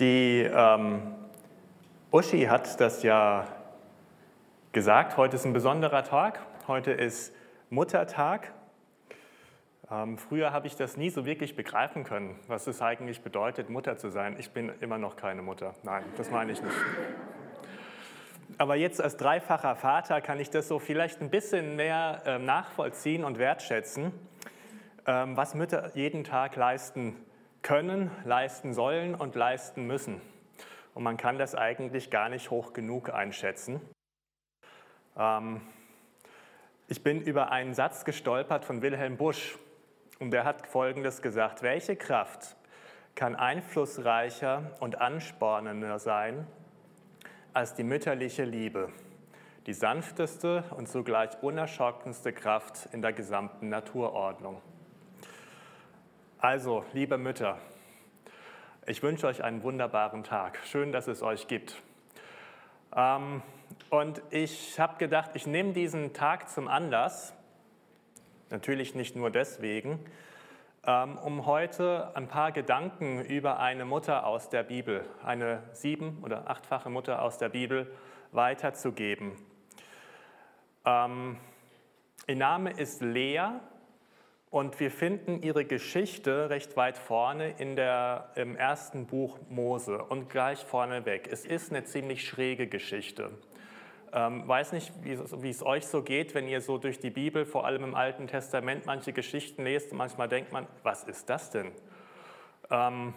Die ähm, Uschi hat das ja gesagt, heute ist ein besonderer Tag, heute ist Muttertag. Ähm, früher habe ich das nie so wirklich begreifen können, was es eigentlich bedeutet, Mutter zu sein. Ich bin immer noch keine Mutter. Nein, das meine ich nicht. Aber jetzt als dreifacher Vater kann ich das so vielleicht ein bisschen mehr äh, nachvollziehen und wertschätzen, ähm, was Mütter jeden Tag leisten können, leisten sollen und leisten müssen. Und man kann das eigentlich gar nicht hoch genug einschätzen. Ähm, ich bin über einen Satz gestolpert von Wilhelm Busch und der hat Folgendes gesagt, welche Kraft kann einflussreicher und anspornender sein als die mütterliche Liebe, die sanfteste und zugleich unerschrockenste Kraft in der gesamten Naturordnung. Also, liebe Mütter, ich wünsche euch einen wunderbaren Tag. Schön, dass es euch gibt. Ähm, und ich habe gedacht, ich nehme diesen Tag zum Anlass, natürlich nicht nur deswegen, ähm, um heute ein paar Gedanken über eine Mutter aus der Bibel, eine sieben- oder achtfache Mutter aus der Bibel weiterzugeben. Ähm, ihr Name ist Lea und wir finden ihre Geschichte recht weit vorne in der, im ersten Buch Mose und gleich vorneweg. Es ist eine ziemlich schräge Geschichte. Ähm, weiß nicht, wie, es euch so geht, wenn ihr so durch die Bibel, vor allem im Alten Testament, manche Geschichten lest. Manchmal denkt man, was ist das denn? Ähm,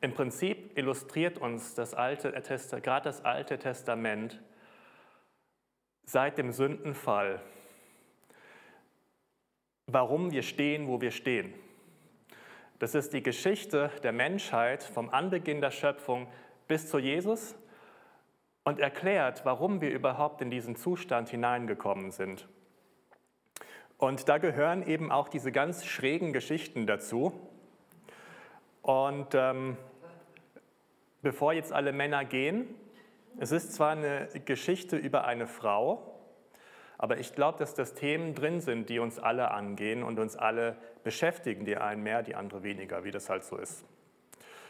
Im Prinzip illustriert uns das Alte gerade das Alte Testament seit dem Sündenfall warum wir stehen, wo wir stehen. Das ist die Geschichte der Menschheit vom Anbeginn der Schöpfung bis zu Jesus und erklärt, warum wir überhaupt in diesen Zustand hineingekommen sind. Und da gehören eben auch diese ganz schrägen Geschichten dazu. Und ähm, bevor jetzt alle Männer gehen, es ist zwar eine Geschichte über eine Frau, aber ich glaube, dass das Themen drin sind, die uns alle angehen und uns alle beschäftigen, die einen mehr, die andere weniger, wie das halt so ist.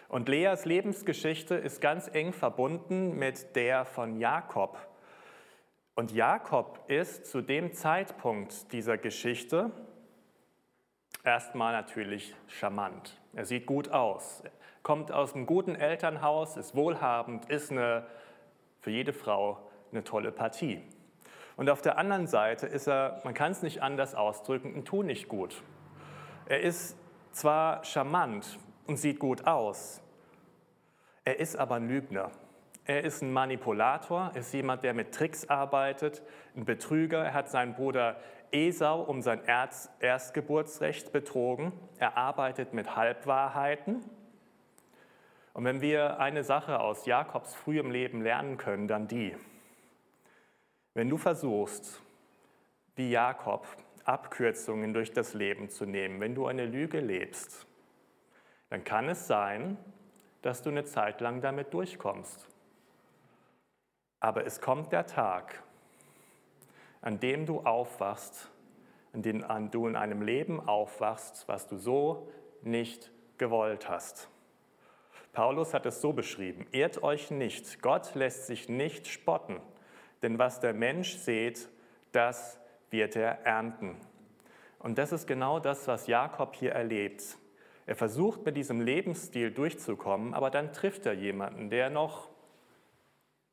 Und Leas Lebensgeschichte ist ganz eng verbunden mit der von Jakob. Und Jakob ist zu dem Zeitpunkt dieser Geschichte erstmal natürlich charmant. Er sieht gut aus, kommt aus einem guten Elternhaus, ist wohlhabend, ist eine, für jede Frau eine tolle Partie. Und auf der anderen Seite ist er, man kann es nicht anders ausdrücken, ein Tu nicht gut. Er ist zwar charmant und sieht gut aus, er ist aber ein Lügner. Er ist ein Manipulator, ist jemand, der mit Tricks arbeitet, ein Betrüger. Er hat seinen Bruder Esau um sein Erstgeburtsrecht betrogen. Er arbeitet mit Halbwahrheiten. Und wenn wir eine Sache aus Jakobs frühem Leben lernen können, dann die. Wenn du versuchst, wie Jakob, Abkürzungen durch das Leben zu nehmen, wenn du eine Lüge lebst, dann kann es sein, dass du eine Zeit lang damit durchkommst. Aber es kommt der Tag, an dem du aufwachst, an dem du in einem Leben aufwachst, was du so nicht gewollt hast. Paulus hat es so beschrieben, ehrt euch nicht, Gott lässt sich nicht spotten. Denn was der Mensch sät, das wird er ernten. Und das ist genau das, was Jakob hier erlebt. Er versucht mit diesem Lebensstil durchzukommen, aber dann trifft er jemanden, der noch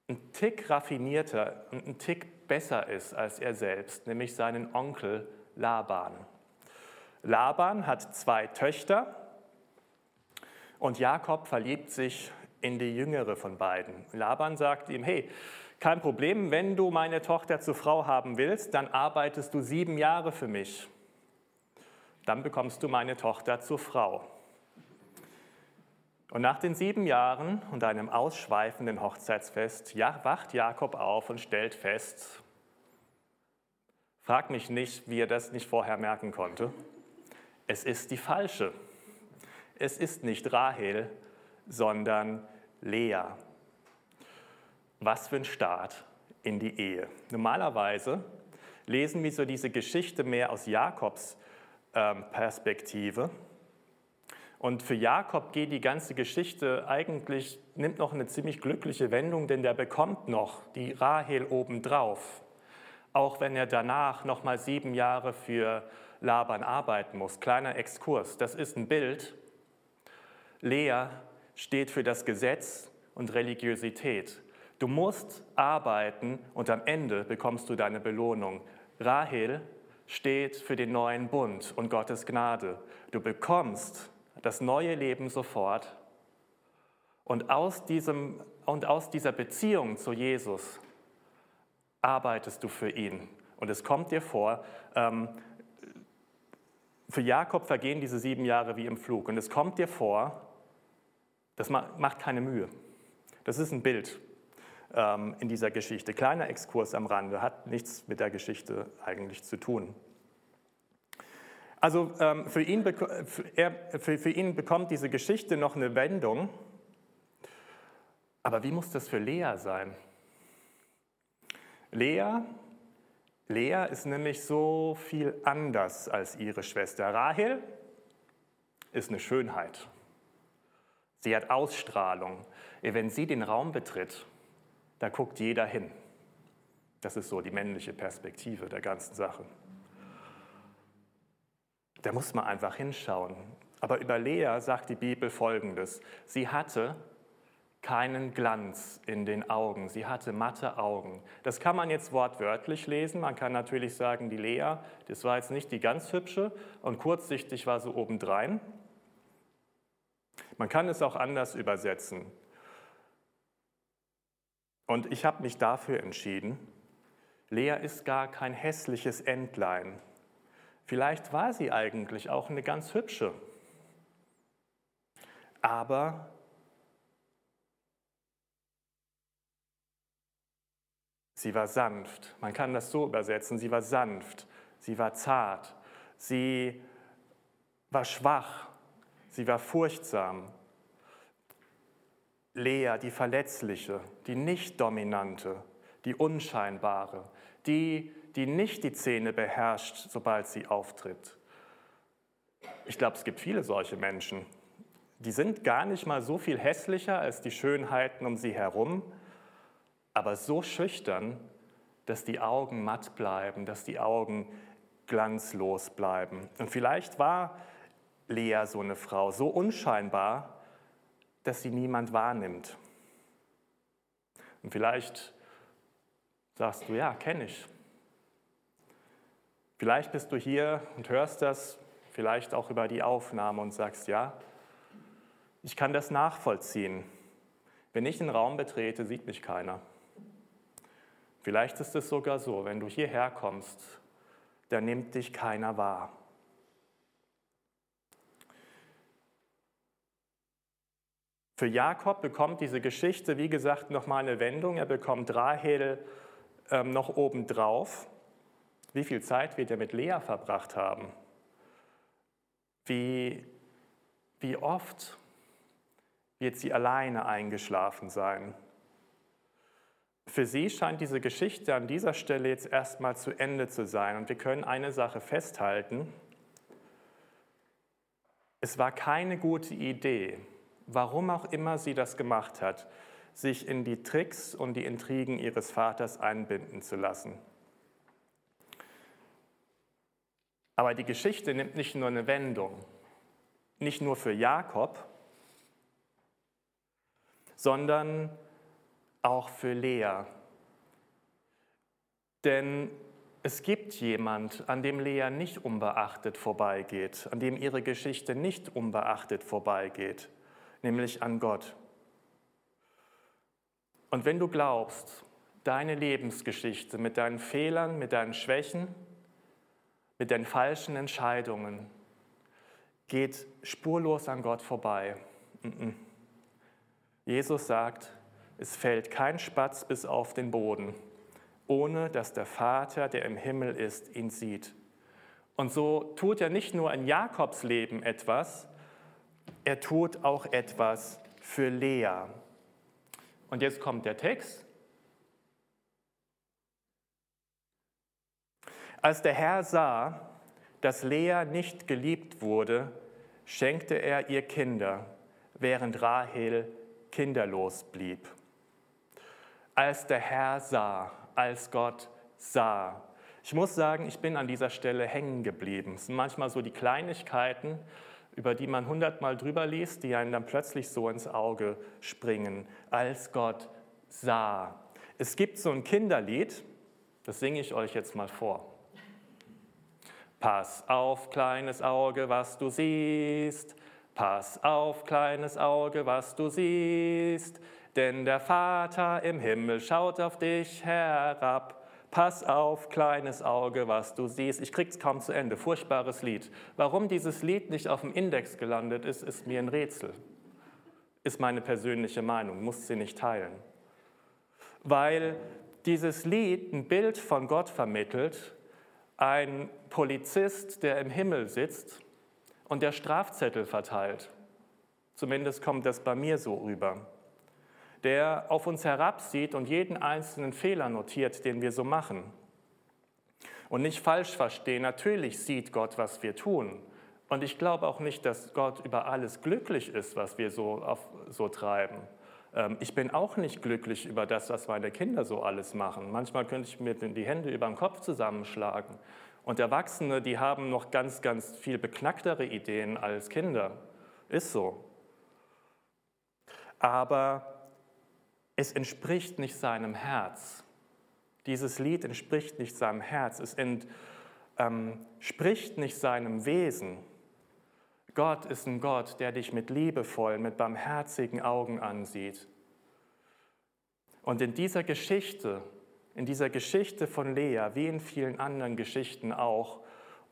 ein Tick raffinierter und ein Tick besser ist als er selbst, nämlich seinen Onkel Laban. Laban hat zwei Töchter und Jakob verliebt sich in die jüngere von beiden. Laban sagt ihm, hey, kein Problem, wenn du meine Tochter zur Frau haben willst, dann arbeitest du sieben Jahre für mich. Dann bekommst du meine Tochter zur Frau. Und nach den sieben Jahren und einem ausschweifenden Hochzeitsfest wacht Jakob auf und stellt fest, frag mich nicht, wie er das nicht vorher merken konnte, es ist die falsche. Es ist nicht Rahel, sondern Lea was für ein Start in die Ehe. Normalerweise lesen wir so diese Geschichte mehr aus Jakobs ähm, Perspektive. Und für Jakob geht die ganze Geschichte eigentlich, nimmt noch eine ziemlich glückliche Wendung, denn der bekommt noch die Rahel obendrauf. Auch wenn er danach noch mal sieben Jahre für Laban arbeiten muss. Kleiner Exkurs, das ist ein Bild. Lea steht für das Gesetz und Religiosität. Du musst arbeiten und am Ende bekommst du deine Belohnung. Rahel steht für den neuen Bund und Gottes Gnade. Du bekommst das neue Leben sofort. Und aus, diesem, und aus dieser Beziehung zu Jesus arbeitest du für ihn. Und es kommt dir vor, ähm, für Jakob vergehen diese sieben Jahre wie im Flug. Und es kommt dir vor, das macht keine Mühe. Das ist ein Bild in dieser Geschichte. Kleiner Exkurs am Rande, hat nichts mit der Geschichte eigentlich zu tun. Also ähm, für, ihn, für ihn bekommt diese Geschichte noch eine Wendung. Aber wie muss das für Lea sein? Lea, Lea ist nämlich so viel anders als ihre Schwester. Rahel ist eine Schönheit. Sie hat Ausstrahlung. Wenn sie den Raum betritt, da guckt jeder hin. Das ist so die männliche Perspektive der ganzen Sache. Da muss man einfach hinschauen. Aber über Lea sagt die Bibel Folgendes. Sie hatte keinen Glanz in den Augen. Sie hatte matte Augen. Das kann man jetzt wortwörtlich lesen. Man kann natürlich sagen, die Lea, das war jetzt nicht die ganz hübsche und kurzsichtig war so obendrein. Man kann es auch anders übersetzen. Und ich habe mich dafür entschieden, Lea ist gar kein hässliches Entlein. Vielleicht war sie eigentlich auch eine ganz hübsche. Aber sie war sanft. Man kann das so übersetzen. Sie war sanft. Sie war zart. Sie war schwach. Sie war furchtsam. Lea, die Verletzliche, die Nicht-Dominante, die Unscheinbare, die, die nicht die Szene beherrscht, sobald sie auftritt. Ich glaube, es gibt viele solche Menschen. Die sind gar nicht mal so viel hässlicher als die Schönheiten um sie herum, aber so schüchtern, dass die Augen matt bleiben, dass die Augen glanzlos bleiben. Und vielleicht war Lea so eine Frau, so unscheinbar, dass sie niemand wahrnimmt. Und vielleicht sagst du, ja, kenne ich. Vielleicht bist du hier und hörst das, vielleicht auch über die Aufnahme und sagst, ja, ich kann das nachvollziehen. Wenn ich den Raum betrete, sieht mich keiner. Vielleicht ist es sogar so, wenn du hierher kommst, dann nimmt dich keiner wahr. Für Jakob bekommt diese Geschichte, wie gesagt, nochmal eine Wendung. Er bekommt Rahel ähm, noch obendrauf. Wie viel Zeit wird er mit Lea verbracht haben? Wie, wie oft wird sie alleine eingeschlafen sein? Für sie scheint diese Geschichte an dieser Stelle jetzt erstmal zu Ende zu sein. Und wir können eine Sache festhalten. Es war keine gute Idee, warum auch immer sie das gemacht hat, sich in die Tricks und die Intrigen ihres Vaters einbinden zu lassen. Aber die Geschichte nimmt nicht nur eine Wendung, nicht nur für Jakob, sondern auch für Lea. Denn es gibt jemand, an dem Lea nicht unbeachtet vorbeigeht, an dem ihre Geschichte nicht unbeachtet vorbeigeht nämlich an Gott. Und wenn du glaubst, deine Lebensgeschichte mit deinen Fehlern, mit deinen Schwächen, mit deinen falschen Entscheidungen geht spurlos an Gott vorbei. Jesus sagt, es fällt kein Spatz bis auf den Boden, ohne dass der Vater, der im Himmel ist, ihn sieht. Und so tut er nicht nur in Jakobs Leben etwas, er tut auch etwas für Lea. Und jetzt kommt der Text. Als der Herr sah, dass Lea nicht geliebt wurde, schenkte er ihr Kinder, während Rahel kinderlos blieb. Als der Herr sah, als Gott sah. Ich muss sagen, ich bin an dieser Stelle hängen geblieben. Es sind manchmal so die Kleinigkeiten, über die man hundertmal drüber liest, die einem dann plötzlich so ins Auge springen. Als Gott sah. Es gibt so ein Kinderlied, das singe ich euch jetzt mal vor. Pass auf, kleines Auge, was du siehst. Pass auf, kleines Auge, was du siehst. Denn der Vater im Himmel schaut auf dich herab. Pass auf, kleines Auge, was du siehst. Ich krieg's kaum zu Ende. Furchtbares Lied. Warum dieses Lied nicht auf dem Index gelandet ist, ist mir ein Rätsel. Ist meine persönliche Meinung, muss sie nicht teilen. Weil dieses Lied ein Bild von Gott vermittelt, ein Polizist, der im Himmel sitzt und der Strafzettel verteilt. Zumindest kommt das bei mir so rüber. Der auf uns herabsieht und jeden einzelnen Fehler notiert, den wir so machen. Und nicht falsch verstehen, natürlich sieht Gott, was wir tun. Und ich glaube auch nicht, dass Gott über alles glücklich ist, was wir so, auf, so treiben. Ähm, ich bin auch nicht glücklich über das, was meine Kinder so alles machen. Manchmal könnte ich mir die Hände über den Kopf zusammenschlagen. Und Erwachsene, die haben noch ganz, ganz viel beknacktere Ideen als Kinder. Ist so. Aber es entspricht nicht seinem Herz. Dieses Lied entspricht nicht seinem Herz. Es entspricht ähm, nicht seinem Wesen. Gott ist ein Gott, der dich mit liebevollen, mit barmherzigen Augen ansieht. Und in dieser Geschichte, in dieser Geschichte von Lea, wie in vielen anderen Geschichten auch,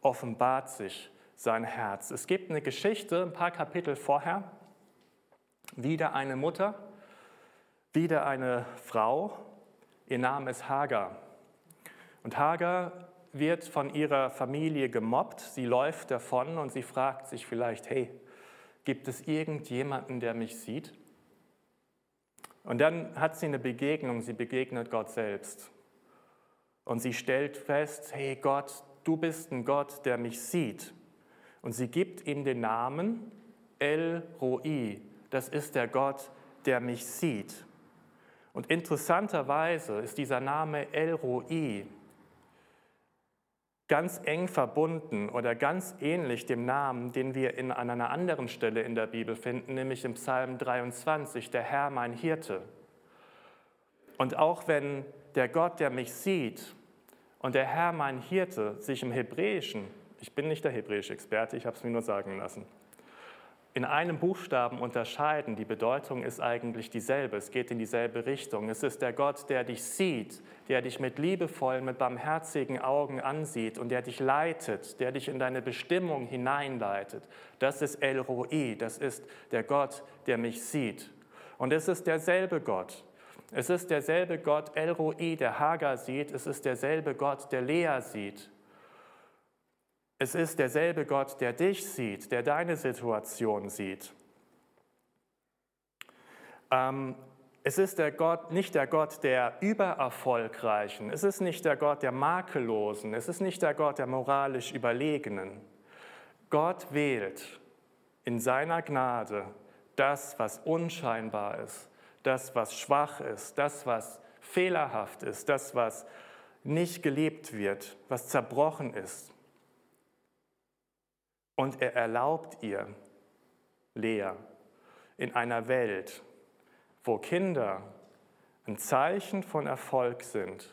offenbart sich sein Herz. Es gibt eine Geschichte, ein paar Kapitel vorher, wieder eine Mutter, wieder eine Frau, ihr Name ist Hagar. Und Hagar wird von ihrer Familie gemobbt, sie läuft davon und sie fragt sich vielleicht, hey, gibt es irgendjemanden, der mich sieht? Und dann hat sie eine Begegnung, sie begegnet Gott selbst. Und sie stellt fest, hey Gott, du bist ein Gott, der mich sieht. Und sie gibt ihm den Namen El Roi, das ist der Gott, der mich sieht. Und interessanterweise ist dieser Name El Roi ganz eng verbunden oder ganz ähnlich dem Namen, den wir in, an einer anderen Stelle in der Bibel finden, nämlich im Psalm 23, der Herr mein Hirte. Und auch wenn der Gott, der mich sieht, und der Herr mein Hirte sich im Hebräischen, ich bin nicht der hebräische Experte, ich habe es mir nur sagen lassen, in einem Buchstaben unterscheiden. Die Bedeutung ist eigentlich dieselbe. Es geht in dieselbe Richtung. Es ist der Gott, der dich sieht, der dich mit liebevollen, mit barmherzigen Augen ansieht und der dich leitet, der dich in deine Bestimmung hineinleitet. Das ist El Roi, das ist der Gott, der mich sieht. Und es ist derselbe Gott. Es ist derselbe Gott El Roi, der Hagar sieht. Es ist derselbe Gott, der Lea sieht. Es ist derselbe Gott, der dich sieht, der deine Situation sieht. Ähm, es ist der Gott, nicht der Gott der Übererfolgreichen, es ist nicht der Gott der Makellosen, es ist nicht der Gott der moralisch Überlegenen. Gott wählt in seiner Gnade das, was unscheinbar ist, das, was schwach ist, das, was fehlerhaft ist, das, was nicht gelebt wird, was zerbrochen ist, und er erlaubt ihr, Lea, in einer Welt, wo Kinder ein Zeichen von Erfolg sind,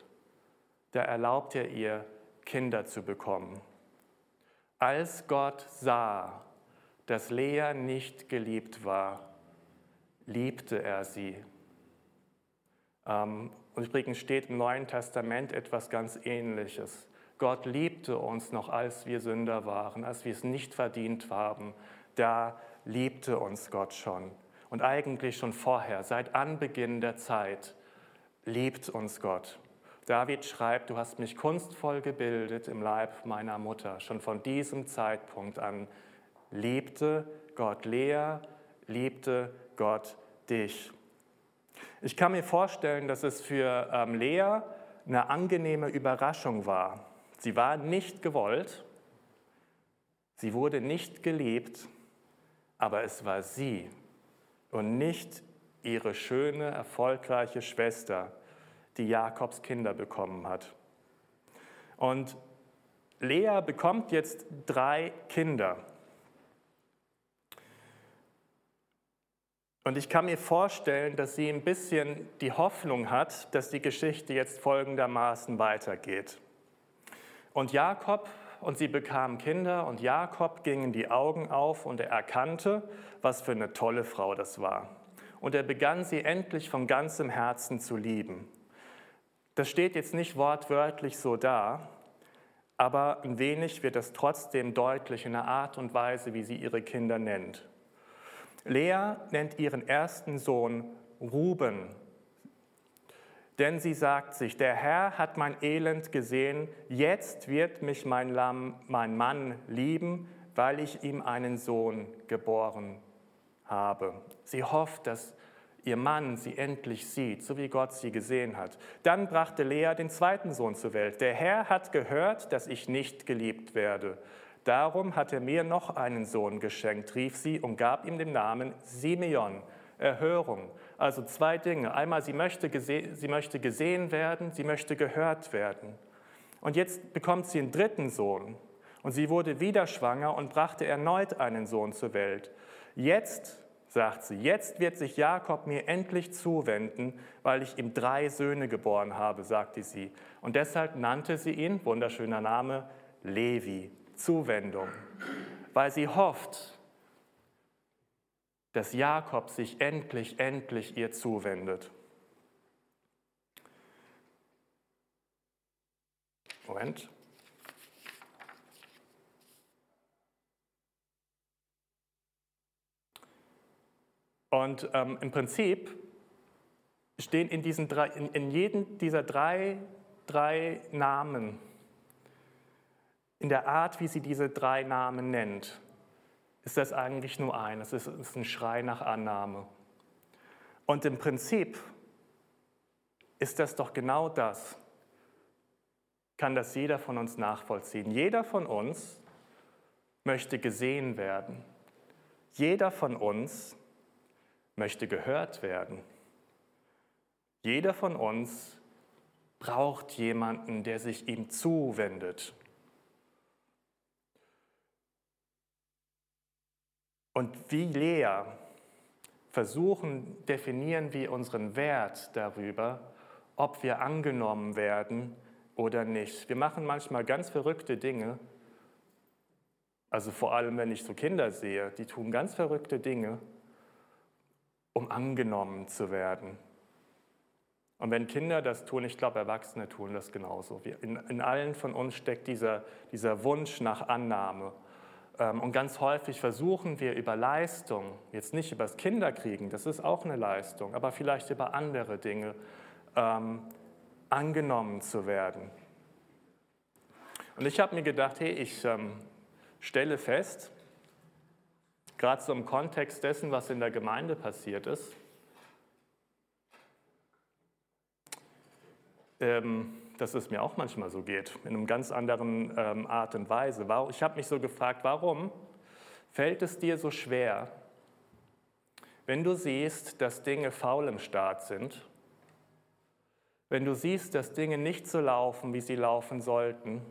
da erlaubt er ihr, Kinder zu bekommen. Als Gott sah, dass Lea nicht geliebt war, liebte er sie. Ähm, und übrigens steht im Neuen Testament etwas ganz Ähnliches. Gott liebte uns noch, als wir Sünder waren, als wir es nicht verdient haben. Da liebte uns Gott schon. Und eigentlich schon vorher, seit Anbeginn der Zeit, liebt uns Gott. David schreibt, du hast mich kunstvoll gebildet im Leib meiner Mutter. Schon von diesem Zeitpunkt an liebte Gott Lea, liebte Gott dich. Ich kann mir vorstellen, dass es für ähm, Lea eine angenehme Überraschung war, Sie war nicht gewollt, sie wurde nicht geliebt aber es war sie und nicht ihre schöne, erfolgreiche Schwester, die Jakobs Kinder bekommen hat. Und Lea bekommt jetzt drei Kinder. Und ich kann mir vorstellen, dass sie ein bisschen die Hoffnung hat, dass die Geschichte jetzt folgendermaßen weitergeht. Und Jakob und sie bekamen Kinder und Jakob gingen die Augen auf und er erkannte, was für eine tolle Frau das war. Und er begann sie endlich von ganzem Herzen zu lieben. Das steht jetzt nicht wortwörtlich so da, aber ein wenig wird es trotzdem deutlich in der Art und Weise, wie sie ihre Kinder nennt. Lea nennt ihren ersten Sohn Ruben, denn sie sagt sich, der Herr hat mein Elend gesehen, jetzt wird mich mein, Lamm, mein Mann lieben, weil ich ihm einen Sohn geboren habe. Sie hofft, dass ihr Mann sie endlich sieht, so wie Gott sie gesehen hat. Dann brachte Lea den zweiten Sohn zur Welt. Der Herr hat gehört, dass ich nicht geliebt werde. Darum hat er mir noch einen Sohn geschenkt, rief sie und gab ihm den Namen Simeon. Erhörung. Also zwei Dinge. Einmal, sie möchte, sie möchte gesehen werden, sie möchte gehört werden. Und jetzt bekommt sie einen dritten Sohn. Und sie wurde wieder schwanger und brachte erneut einen Sohn zur Welt. Jetzt sagt sie, jetzt wird sich Jakob mir endlich zuwenden, weil ich ihm drei Söhne geboren habe, sagte sie. Und deshalb nannte sie ihn, wunderschöner Name, Levi, Zuwendung, weil sie hofft, dass Jakob sich endlich, endlich ihr zuwendet. Moment. Und ähm, im Prinzip stehen in, diesen drei, in, in jedem dieser drei, drei Namen, in der Art, wie sie diese drei Namen nennt, ist das eigentlich nur eines. Es ist ein Schrei nach Annahme. Und im Prinzip ist das doch genau das, kann das jeder von uns nachvollziehen. Jeder von uns möchte gesehen werden. Jeder von uns möchte gehört werden. Jeder von uns braucht jemanden, der sich ihm zuwendet. Und wie Lea versuchen, definieren wir unseren Wert darüber, ob wir angenommen werden oder nicht. Wir machen manchmal ganz verrückte Dinge. Also vor allem, wenn ich so Kinder sehe, die tun ganz verrückte Dinge um angenommen zu werden. Und wenn Kinder das tun, ich glaube, Erwachsene tun das genauso. In, in allen von uns steckt dieser, dieser Wunsch nach Annahme. Ähm, und ganz häufig versuchen wir über Leistung, jetzt nicht über das Kinderkriegen, das ist auch eine Leistung, aber vielleicht über andere Dinge, ähm, angenommen zu werden. Und ich habe mir gedacht, hey, ich ähm, stelle fest, gerade so im Kontext dessen, was in der Gemeinde passiert ist. Ähm, dass es mir auch manchmal so geht, in einer ganz anderen ähm, Art und Weise. Ich habe mich so gefragt, warum fällt es dir so schwer, wenn du siehst, dass Dinge faul im Staat sind, wenn du siehst, dass Dinge nicht so laufen, wie sie laufen sollten,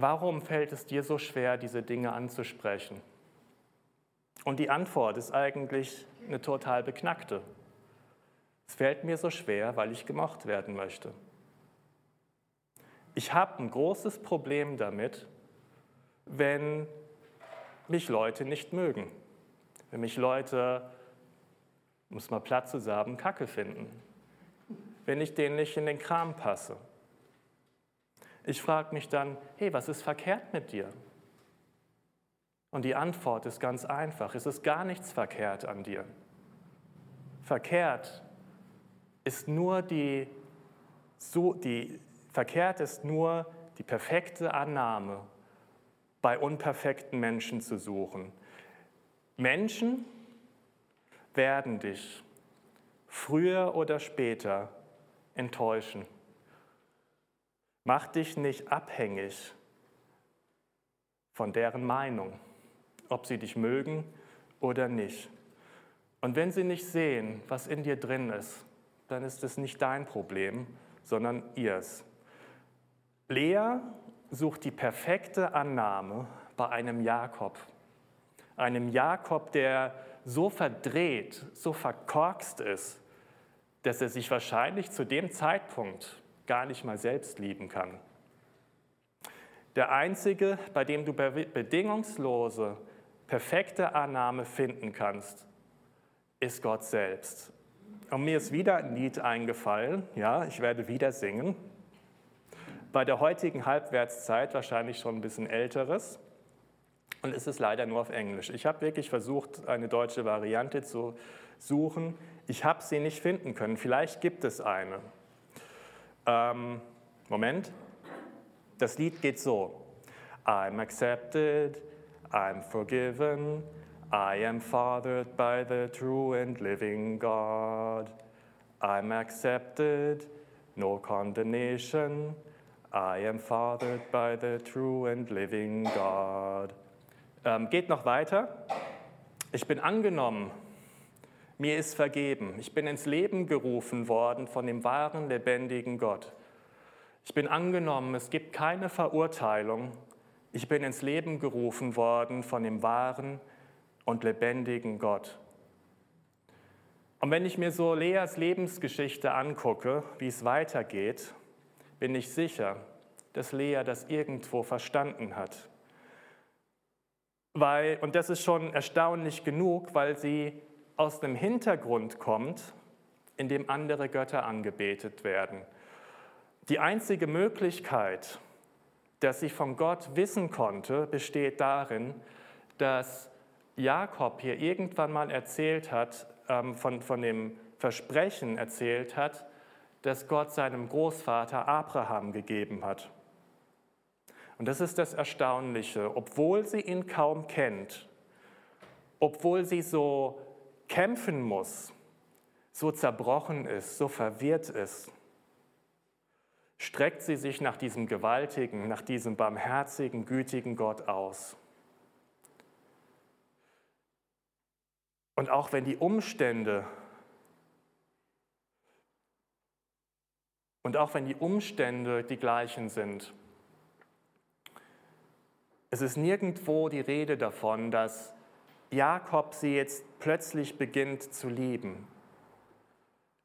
Warum fällt es dir so schwer, diese Dinge anzusprechen? Und die Antwort ist eigentlich eine total beknackte. Es fällt mir so schwer, weil ich gemocht werden möchte. Ich habe ein großes Problem damit, wenn mich Leute nicht mögen. Wenn mich Leute, um es mal platt zu sagen, Kacke finden. Wenn ich denen nicht in den Kram passe. Ich frage mich dann, hey, was ist verkehrt mit dir? Und die Antwort ist ganz einfach, es ist gar nichts verkehrt an dir. Verkehrt ist nur die, so, die verkehrt ist nur die perfekte Annahme bei unperfekten Menschen zu suchen. Menschen werden dich früher oder später enttäuschen. Mach dich nicht abhängig von deren Meinung. ob sie dich mögen oder nicht. Und wenn sie nicht sehen, was in dir drin ist, dann ist es nicht dein Problem, sondern ihrs. Lea sucht die perfekte Annahme bei einem Jakob. Einem Jakob, der so verdreht, so verkorkst ist, dass er sich wahrscheinlich zu dem Zeitpunkt gar nicht mal selbst lieben kann. Der einzige, bei dem du bedingungslose, perfekte Annahme finden kannst, ist Gott selbst. Und mir ist wieder ein Lied eingefallen, ja, ich werde wieder singen. Bei der heutigen Halbwertszeit wahrscheinlich schon ein bisschen älteres. Und es ist leider nur auf Englisch. Ich habe wirklich versucht, eine deutsche Variante zu suchen. Ich habe sie nicht finden können. Vielleicht gibt es eine. Ähm, Moment. Das Lied geht so. I'm accepted, I'm forgiven, I am fathered by the true and living God. I'm accepted, no condemnation. I am fathered by the true and living God. Ähm, geht noch weiter. Ich bin angenommen. Mir ist vergeben. Ich bin ins Leben gerufen worden von dem wahren, lebendigen Gott. Ich bin angenommen. Es gibt keine Verurteilung. Ich bin ins Leben gerufen worden von dem wahren, und lebendigen Gott. Und wenn ich mir so Leas Lebensgeschichte angucke, wie es weitergeht, bin ich sicher, dass Lea das irgendwo verstanden hat. Weil, und das ist schon erstaunlich genug, weil sie aus dem Hintergrund kommt, in dem andere Götter angebetet werden. Die einzige Möglichkeit, dass sie von Gott wissen konnte, besteht darin, dass Jakob hier irgendwann mal erzählt hat, ähm, von, von dem Versprechen erzählt hat, das Gott seinem Großvater Abraham gegeben hat. Und das ist das Erstaunliche, obwohl sie ihn kaum kennt, obwohl sie so kämpfen muss, so zerbrochen ist, so verwirrt ist, streckt sie sich nach diesem gewaltigen, nach diesem barmherzigen, gütigen Gott aus. Und auch wenn die Umstände und auch wenn die Umstände die gleichen sind, es ist nirgendwo die Rede davon, dass Jakob sie jetzt plötzlich beginnt zu lieben.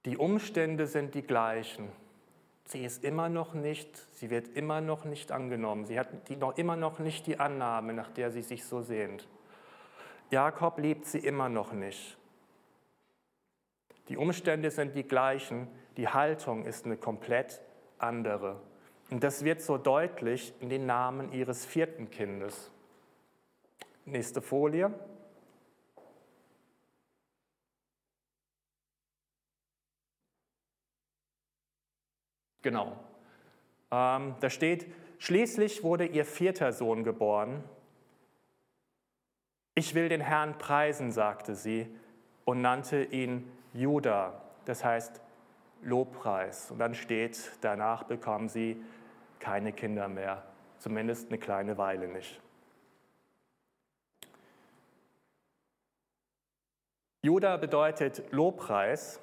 Die Umstände sind die gleichen. Sie ist immer noch nicht, sie wird immer noch nicht angenommen. Sie hat die, noch immer noch nicht die Annahme, nach der sie sich so sehnt. Jakob liebt sie immer noch nicht. Die Umstände sind die gleichen, die Haltung ist eine komplett andere. Und das wird so deutlich in den Namen ihres vierten Kindes. Nächste Folie. Genau. Ähm, da steht, schließlich wurde ihr vierter Sohn geboren, ich will den Herrn preisen, sagte sie und nannte ihn Judah, das heißt Lobpreis. Und dann steht, danach bekam sie keine Kinder mehr, zumindest eine kleine Weile nicht. Judah bedeutet Lobpreis,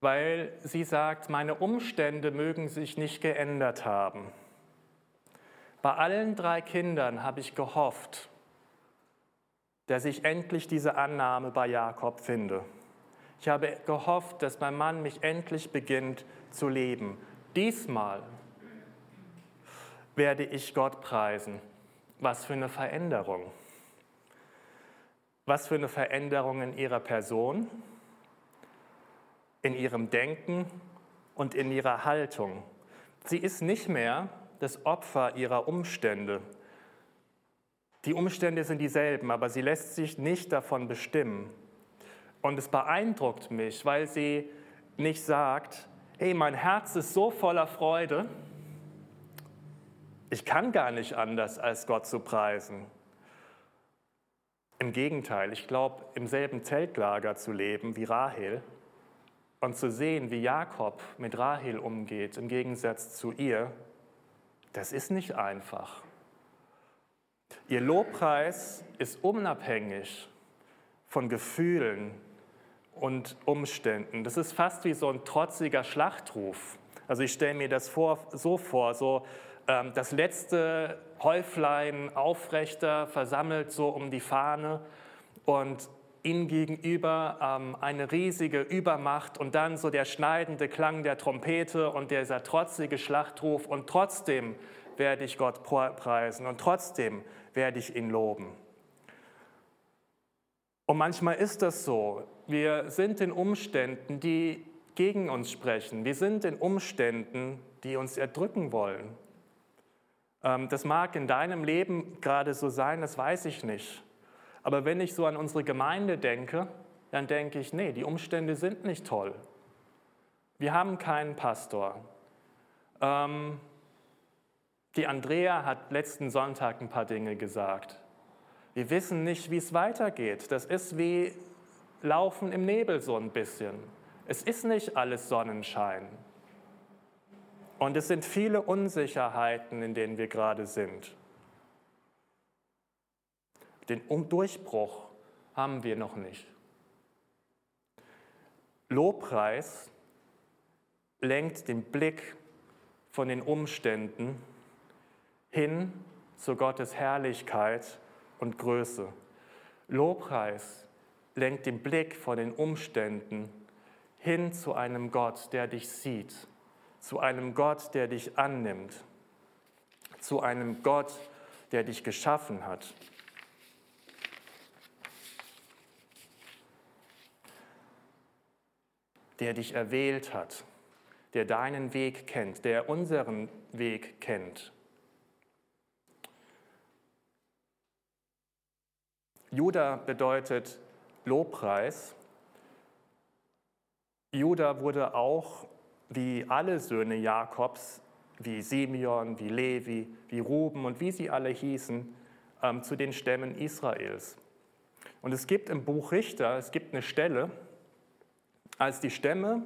weil sie sagt, meine Umstände mögen sich nicht geändert haben. Bei allen drei Kindern habe ich gehofft, dass ich endlich diese Annahme bei Jakob finde. Ich habe gehofft, dass mein Mann mich endlich beginnt zu leben. Diesmal werde ich Gott preisen. Was für eine Veränderung. Was für eine Veränderung in ihrer Person, in ihrem Denken und in ihrer Haltung. Sie ist nicht mehr das Opfer ihrer Umstände, die Umstände sind dieselben, aber sie lässt sich nicht davon bestimmen. Und es beeindruckt mich, weil sie nicht sagt, hey, mein Herz ist so voller Freude, ich kann gar nicht anders, als Gott zu preisen. Im Gegenteil, ich glaube, im selben Zeltlager zu leben wie Rahel und zu sehen, wie Jakob mit Rahel umgeht, im Gegensatz zu ihr, das ist nicht einfach. Ihr Lobpreis ist unabhängig von Gefühlen und Umständen. Das ist fast wie so ein trotziger Schlachtruf. Also ich stelle mir das vor, so vor, so ähm, das letzte Häuflein aufrechter versammelt so um die Fahne und ihnen gegenüber ähm, eine riesige Übermacht und dann so der schneidende Klang der Trompete und dieser trotzige Schlachtruf und trotzdem werde ich Gott preisen und trotzdem werde ich ihn loben. Und manchmal ist das so. Wir sind in Umständen, die gegen uns sprechen. Wir sind in Umständen, die uns erdrücken wollen. Ähm, das mag in deinem Leben gerade so sein, das weiß ich nicht. Aber wenn ich so an unsere Gemeinde denke, dann denke ich, nee, die Umstände sind nicht toll. Wir haben keinen Pastor. Ähm, die Andrea hat letzten Sonntag ein paar Dinge gesagt. Wir wissen nicht, wie es weitergeht. Das ist wie Laufen im Nebel so ein bisschen. Es ist nicht alles Sonnenschein. Und es sind viele Unsicherheiten, in denen wir gerade sind. Den Durchbruch haben wir noch nicht. Lobpreis lenkt den Blick von den Umständen hin zu Gottes Herrlichkeit und Größe. Lobpreis lenkt den Blick von den Umständen hin zu einem Gott, der dich sieht, zu einem Gott, der dich annimmt, zu einem Gott, der dich geschaffen hat. der dich erwählt hat, der deinen Weg kennt, der unseren Weg kennt. Juda bedeutet Lobpreis. Juda wurde auch wie alle Söhne Jakobs, wie Simeon, wie Levi, wie Ruben und wie sie alle hießen, ähm, zu den Stämmen Israels. Und es gibt im Buch Richter, es gibt eine Stelle, als die Stämme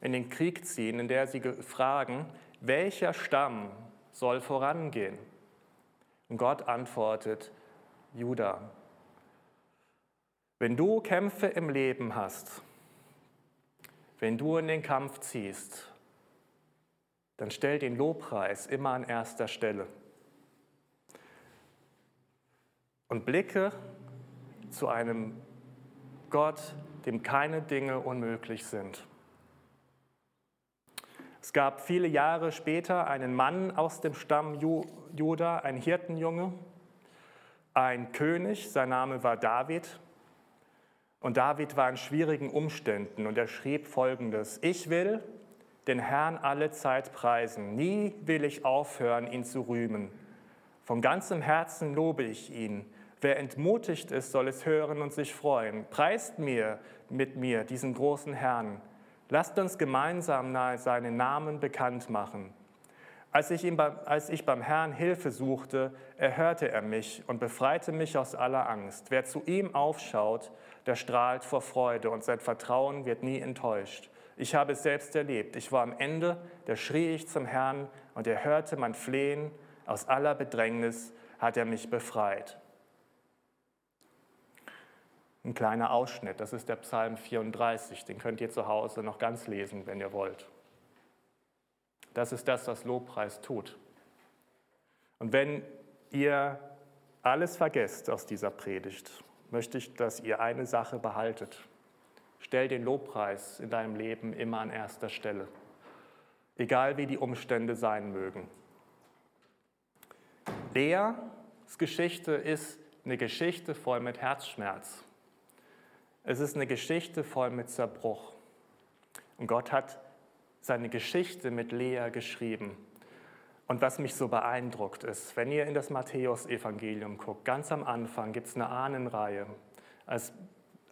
in den Krieg ziehen, in der sie fragen, welcher Stamm soll vorangehen? Und Gott antwortet, Juda. Wenn du Kämpfe im Leben hast, wenn du in den Kampf ziehst, dann stell den Lobpreis immer an erster Stelle. Und blicke zu einem Gott, dem keine Dinge unmöglich sind. Es gab viele Jahre später einen Mann aus dem Stamm Juda, ein Hirtenjunge, ein König, sein Name war David. Und David war in schwierigen Umständen und er schrieb folgendes: Ich will den Herrn alle Zeit preisen, nie will ich aufhören, ihn zu rühmen. Von ganzem Herzen lobe ich ihn. Wer entmutigt ist, soll es hören und sich freuen. Preist mir mit mir diesen großen Herrn. Lasst uns gemeinsam seinen Namen bekannt machen. Als ich, ihm, als ich beim Herrn Hilfe suchte, erhörte er mich und befreite mich aus aller Angst. Wer zu ihm aufschaut, der strahlt vor Freude und sein Vertrauen wird nie enttäuscht. Ich habe es selbst erlebt. Ich war am Ende, da schrie ich zum Herrn und er hörte mein Flehen. Aus aller Bedrängnis hat er mich befreit. Ein kleiner Ausschnitt, das ist der Psalm 34, den könnt ihr zu Hause noch ganz lesen, wenn ihr wollt. Das ist das, was Lobpreis tut. Und wenn ihr alles vergesst aus dieser Predigt, möchte ich, dass ihr eine Sache behaltet. Stell den Lobpreis in deinem Leben immer an erster Stelle, egal wie die Umstände sein mögen. Leas Geschichte ist eine Geschichte voll mit Herzschmerz. Es ist eine Geschichte voll mit Zerbruch. Und Gott hat seine Geschichte mit Lea geschrieben. Und was mich so beeindruckt ist, wenn ihr in das Matthäusevangelium guckt, ganz am Anfang gibt es eine Ahnenreihe. Als,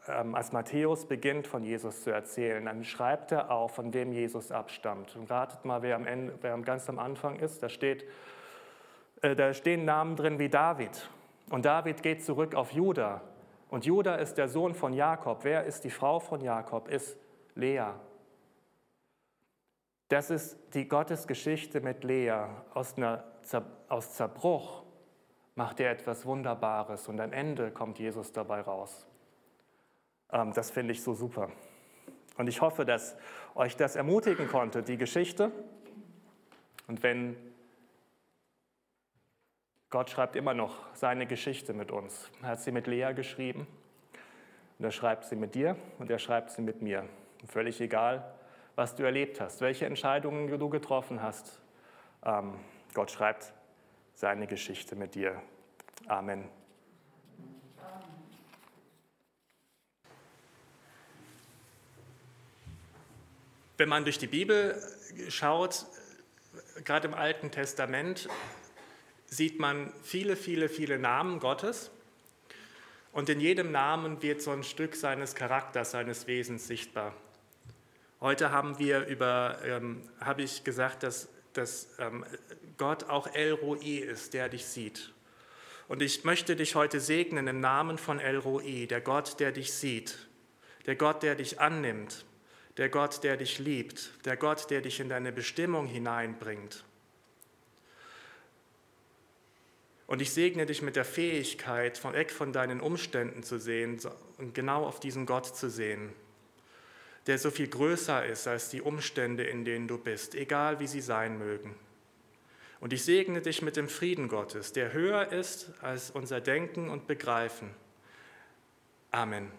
ähm, als Matthäus beginnt von Jesus zu erzählen, dann schreibt er auf, von wem Jesus abstammt. Und ratet mal, wer, am Ende, wer ganz am Anfang ist. Da, steht, äh, da stehen Namen drin wie David. Und David geht zurück auf Juda. Und Judah ist der Sohn von Jakob. Wer ist die Frau von Jakob? Ist Lea. Das ist die Gottesgeschichte mit Lea aus, einer, aus Zerbruch, macht er etwas Wunderbares und am Ende kommt Jesus dabei raus. Ähm, das finde ich so super. Und ich hoffe, dass euch das ermutigen konnte, die Geschichte. Und wenn Gott schreibt immer noch seine Geschichte mit uns. Er hat sie mit Lea geschrieben und er schreibt sie mit dir und er schreibt sie mit mir. völlig egal, was du erlebt hast, welche Entscheidungen du getroffen hast. Ähm, Gott schreibt seine Geschichte mit dir. Amen. Wenn man durch die Bibel schaut, gerade im Alten Testament, sieht man viele, viele, viele Namen Gottes. Und in jedem Namen wird so ein Stück seines Charakters, seines Wesens sichtbar. Heute haben wir über, ähm, habe ich gesagt, dass, dass ähm, Gott auch El Roi ist, der dich sieht. Und ich möchte dich heute segnen im Namen von El Roi, der Gott, der dich sieht, der Gott, der dich annimmt, der Gott, der dich liebt, der Gott, der dich in deine Bestimmung hineinbringt. Und ich segne dich mit der Fähigkeit, von weg von deinen Umständen zu sehen und genau auf diesen Gott zu sehen, der so viel größer ist als die Umstände, in denen du bist, egal wie sie sein mögen. Und ich segne dich mit dem Frieden Gottes, der höher ist als unser Denken und Begreifen. Amen.